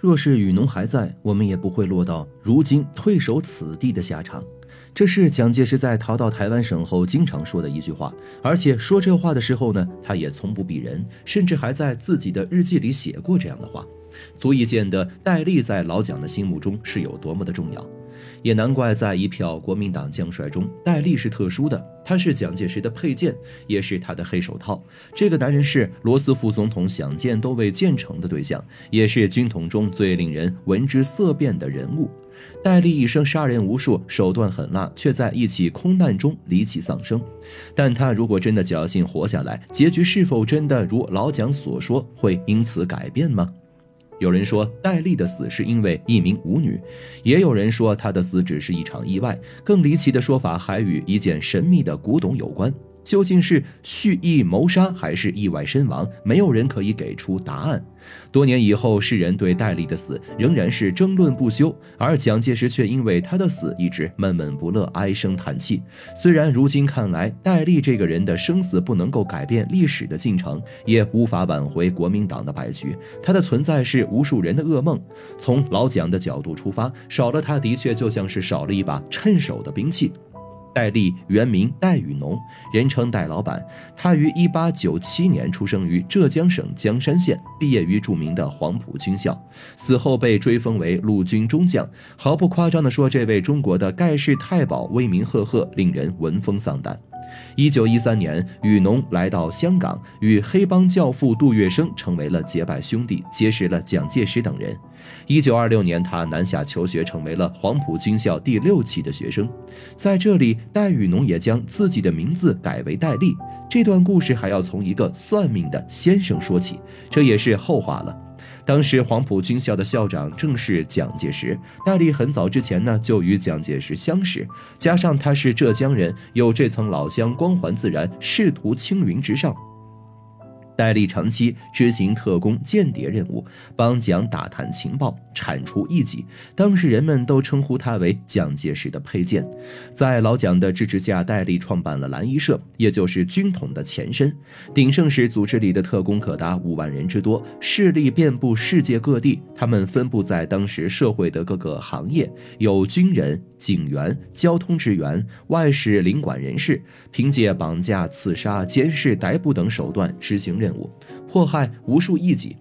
若是雨农还在，我们也不会落到如今退守此地的下场。这是蒋介石在逃到台湾省后经常说的一句话，而且说这话的时候呢，他也从不避人，甚至还在自己的日记里写过这样的话，足以见得戴笠在老蒋的心目中是有多么的重要。也难怪，在一票国民党将帅中，戴笠是特殊的。他是蒋介石的佩剑，也是他的黑手套。这个男人是罗斯福总统想见都未见成的对象，也是军统中最令人闻之色变的人物。戴笠一生杀人无数，手段狠辣，却在一起空难中离奇丧生。但他如果真的侥幸活下来，结局是否真的如老蒋所说，会因此改变吗？有人说戴笠的死是因为一名舞女，也有人说他的死只是一场意外。更离奇的说法还与一件神秘的古董有关。究竟是蓄意谋杀还是意外身亡？没有人可以给出答案。多年以后，世人对戴笠的死仍然是争论不休，而蒋介石却因为他的死一直闷闷不乐，唉声叹气。虽然如今看来，戴笠这个人的生死不能够改变历史的进程，也无法挽回国民党的败局，他的存在是无数人的噩梦。从老蒋的角度出发，少了他的确就像是少了一把趁手的兵器。戴笠原名戴雨农，人称戴老板。他于一八九七年出生于浙江省江山县，毕业于著名的黄埔军校，死后被追封为陆军中将。毫不夸张地说，这位中国的盖世太保威名赫赫，令人闻风丧胆。一九一三年，雨农来到香港，与黑帮教父杜月笙成为了结拜兄弟，结识了蒋介石等人。一九二六年，他南下求学，成为了黄埔军校第六期的学生。在这里，戴雨农也将自己的名字改为戴笠。这段故事还要从一个算命的先生说起，这也是后话了。当时黄埔军校的校长正是蒋介石，戴笠很早之前呢就与蒋介石相识，加上他是浙江人，有这层老乡光环自然，仕途青云直上。戴笠长期执行特工间谍任务，帮蒋打探情报，铲除异己。当时人们都称呼他为蒋介石的佩剑。在老蒋的支持下，戴笠创办了蓝衣社，也就是军统的前身。鼎盛时，组织里的特工可达五万人之多，势力遍布世界各地。他们分布在当时社会的各个行业，有军人、警员、交通职员、外事领馆人士，凭借绑架、刺杀、监视、逮捕等手段执行任。任务迫害无数异己。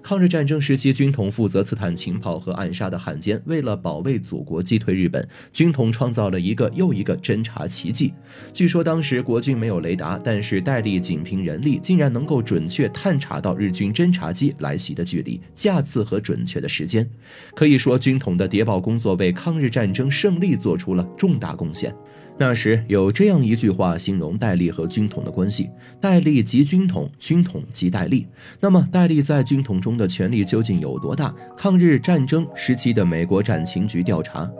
抗日战争时期，军统负责刺探情报和暗杀的汉奸，为了保卫祖国、击退日本，军统创造了一个又一个侦察奇迹。据说当时国军没有雷达，但是戴笠仅凭人力，竟然能够准确探查到日军侦察机来袭的距离、架次和准确的时间。可以说，军统的谍报工作为抗日战争胜利做出了重大贡献。那时有这样一句话形容戴笠和军统的关系：戴笠即军统，军统即戴笠。那么，戴笠在军统中的权力究竟有多大？抗日战争时期的美国战情局调查。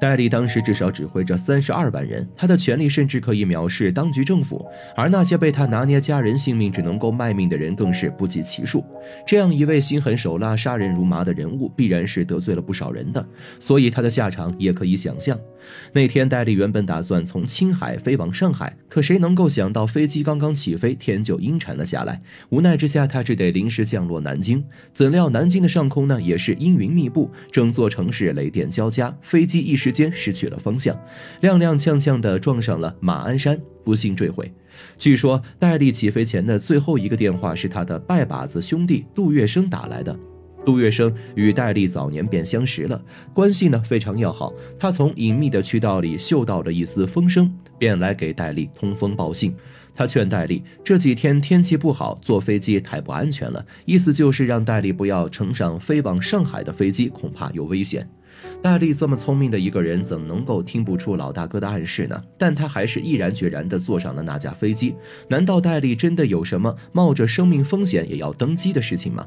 戴笠当时至少指挥着三十二万人，他的权力甚至可以藐视当局政府，而那些被他拿捏家人性命只能够卖命的人更是不计其数。这样一位心狠手辣、杀人如麻的人物，必然是得罪了不少人的，所以他的下场也可以想象。那天，戴笠原本打算从青海飞往上海，可谁能够想到飞机刚刚起飞，天就阴沉了下来。无奈之下，他只得临时降落南京。怎料南京的上空呢，也是阴云密布，整座城市雷电交加，飞机一时间失去了方向，踉踉跄跄地撞上了马鞍山，不幸坠毁。据说，戴笠起飞前的最后一个电话是他的拜把子兄弟杜月笙打来的。杜月笙与戴笠早年便相识了，关系呢非常要好。他从隐秘的渠道里嗅到了一丝风声，便来给戴笠通风报信。他劝戴笠这几天天气不好，坐飞机太不安全了，意思就是让戴笠不要乘上飞往上海的飞机，恐怕有危险。戴笠这么聪明的一个人，怎能够听不出老大哥的暗示呢？但他还是毅然决然地坐上了那架飞机。难道戴笠真的有什么冒着生命风险也要登机的事情吗？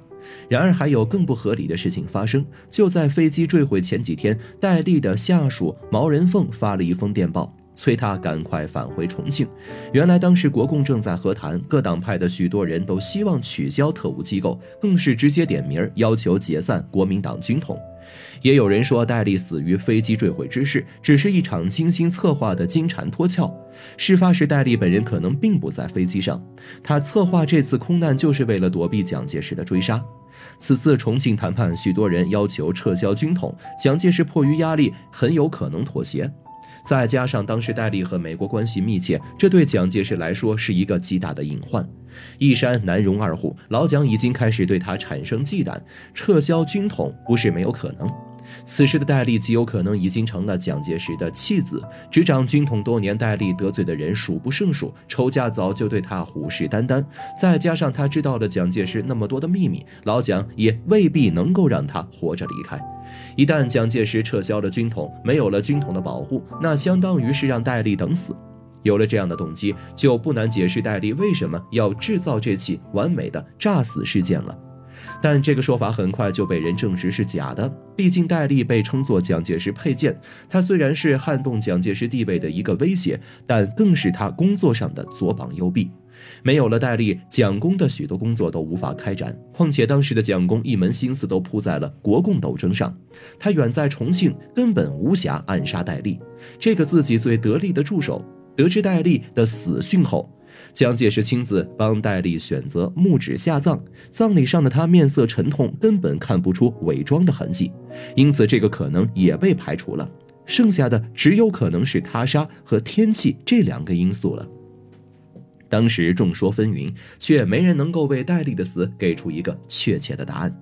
然而，还有更不合理的事情发生。就在飞机坠毁前几天，戴笠的下属毛人凤发了一封电报，催他赶快返回重庆。原来，当时国共正在和谈，各党派的许多人都希望取消特务机构，更是直接点名要求解散国民党军统。也有人说，戴笠死于飞机坠毁之事，只是一场精心策划的金蝉脱壳。事发时，戴笠本人可能并不在飞机上，他策划这次空难就是为了躲避蒋介石的追杀。此次重庆谈判，许多人要求撤销军统，蒋介石迫于压力，很有可能妥协。再加上当时戴笠和美国关系密切，这对蒋介石来说是一个极大的隐患。一山难容二虎，老蒋已经开始对他产生忌惮，撤销军统不是没有可能。此时的戴笠极有可能已经成了蒋介石的弃子，执掌军统多年，戴笠得罪的人数不胜数，仇家早就对他虎视眈眈。再加上他知道了蒋介石那么多的秘密，老蒋也未必能够让他活着离开。一旦蒋介石撤销了军统，没有了军统的保护，那相当于是让戴笠等死。有了这样的动机，就不难解释戴笠为什么要制造这起完美的炸死事件了。但这个说法很快就被人证实是假的。毕竟戴笠被称作蒋介石佩剑，他虽然是撼动蒋介石地位的一个威胁，但更是他工作上的左膀右臂。没有了戴笠，蒋公的许多工作都无法开展。况且当时的蒋公一门心思都扑在了国共斗争上，他远在重庆，根本无暇暗杀戴笠这个自己最得力的助手。得知戴笠的死讯后，蒋介石亲自帮戴笠选择墓址下葬，葬礼上的他面色沉痛，根本看不出伪装的痕迹，因此这个可能也被排除了。剩下的只有可能是他杀和天气这两个因素了。当时众说纷纭，却没人能够为戴笠的死给出一个确切的答案。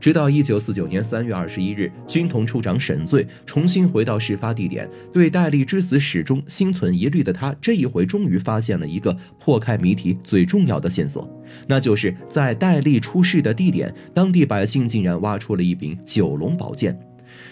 直到一九四九年三月二十一日，军统处长沈醉重新回到事发地点，对戴笠之死始终心存疑虑的他，这一回终于发现了一个破开谜题最重要的线索，那就是在戴笠出事的地点，当地百姓竟然挖出了一柄九龙宝剑。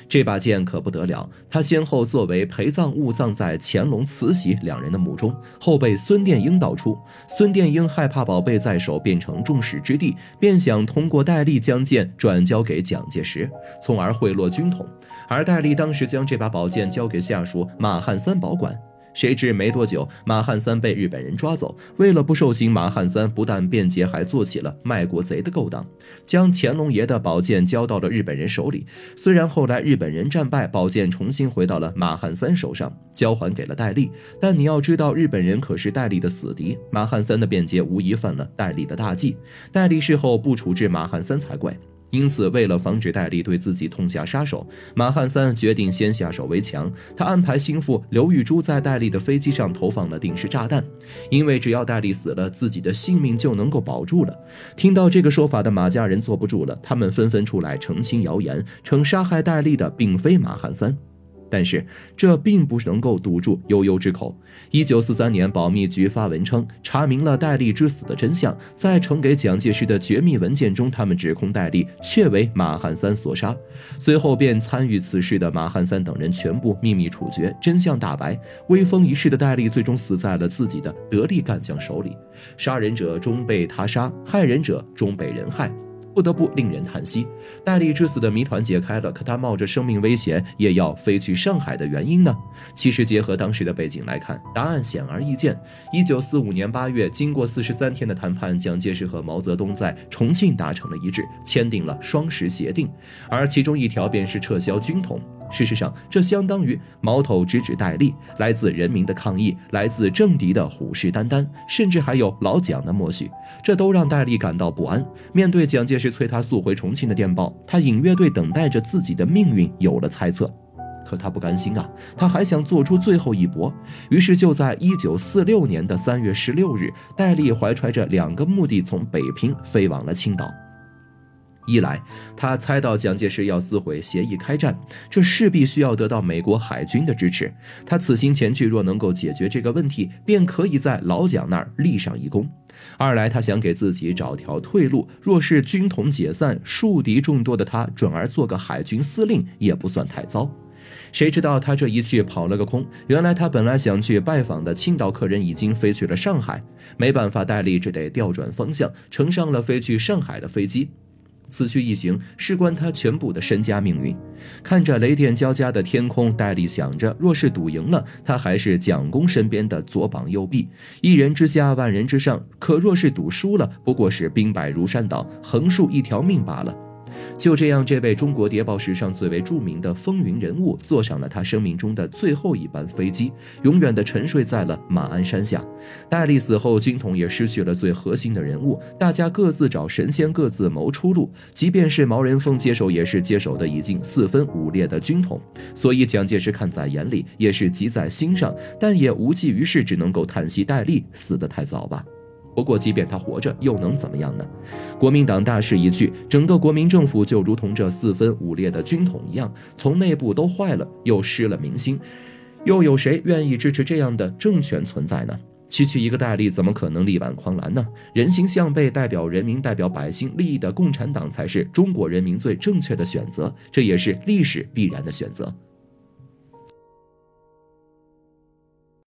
这把剑可不得了，他先后作为陪葬物葬在乾隆、慈禧两人的墓中，后被孙殿英盗出。孙殿英害怕宝贝在手变成众矢之的，便想通过戴笠将剑转交给蒋介石，从而贿赂军统。而戴笠当时将这把宝剑交给下属马汉三保管。谁知没多久，马汉三被日本人抓走。为了不受刑，马汉三不但辩解，还做起了卖国贼的勾当，将乾隆爷的宝剑交到了日本人手里。虽然后来日本人战败，宝剑重新回到了马汉三手上，交还给了戴笠。但你要知道，日本人可是戴笠的死敌。马汉三的辩解无疑犯了戴笠的大忌。戴笠事后不处置马汉三才怪。因此，为了防止戴笠对自己痛下杀手，马汉三决定先下手为强。他安排心腹刘玉珠在戴笠的飞机上投放了定时炸弹，因为只要戴笠死了，自己的性命就能够保住了。听到这个说法的马家人坐不住了，他们纷纷出来澄清谣言，称杀害戴笠的并非马汉三。但是这并不能够堵住悠悠之口。一九四三年，保密局发文称，查明了戴笠之死的真相。在呈给蒋介石的绝密文件中，他们指控戴笠确为马汉三所杀。随后便参与此事的马汉三等人全部秘密处决，真相大白。威风一世的戴笠最终死在了自己的得力干将手里。杀人者终被他杀，害人者终被人害。不得不令人叹息，戴笠之死的谜团解开了，可他冒着生命危险也要飞去上海的原因呢？其实结合当时的背景来看，答案显而易见。一九四五年八月，经过四十三天的谈判，蒋介石和毛泽东在重庆达成了一致，签订了双十协定，而其中一条便是撤销军统。事实上，这相当于矛头直指戴笠，来自人民的抗议，来自政敌的虎视眈眈，甚至还有老蒋的默许，这都让戴笠感到不安。面对蒋介石催他速回重庆的电报，他隐约对等待着自己的命运有了猜测。可他不甘心啊，他还想做出最后一搏。于是就在一九四六年的三月十六日，戴笠怀揣着两个目的，从北平飞往了青岛。一来，他猜到蒋介石要撕毁协议开战，这势必需要得到美国海军的支持。他此行前去，若能够解决这个问题，便可以在老蒋那儿立上一功。二来，他想给自己找条退路，若是军统解散，树敌众多的他转而做个海军司令，也不算太糟。谁知道他这一去跑了个空，原来他本来想去拜访的青岛客人已经飞去了上海。没办法，戴笠只得调转方向，乘上了飞去上海的飞机。此去一行，事关他全部的身家命运。看着雷电交加的天空，戴笠想着：若是赌赢了，他还是蒋公身边的左膀右臂，一人之下，万人之上；可若是赌输了，不过是兵败如山倒，横竖一条命罢了。就这样，这位中国谍报史上最为著名的风云人物，坐上了他生命中的最后一班飞机，永远的沉睡在了马鞍山下。戴笠死后，军统也失去了最核心的人物，大家各自找神仙，各自谋出路。即便是毛人凤接手，也是接手的已经四分五裂的军统。所以蒋介石看在眼里，也是急在心上，但也无济于事，只能够叹息戴笠死得太早吧。不过，即便他活着，又能怎么样呢？国民党大势已去，整个国民政府就如同这四分五裂的军统一样，从内部都坏了，又失了民心。又有谁愿意支持这样的政权存在呢？区区一个戴笠，怎么可能力挽狂澜呢？人心向背，代表人民、代表百姓利益的共产党，才是中国人民最正确的选择，这也是历史必然的选择。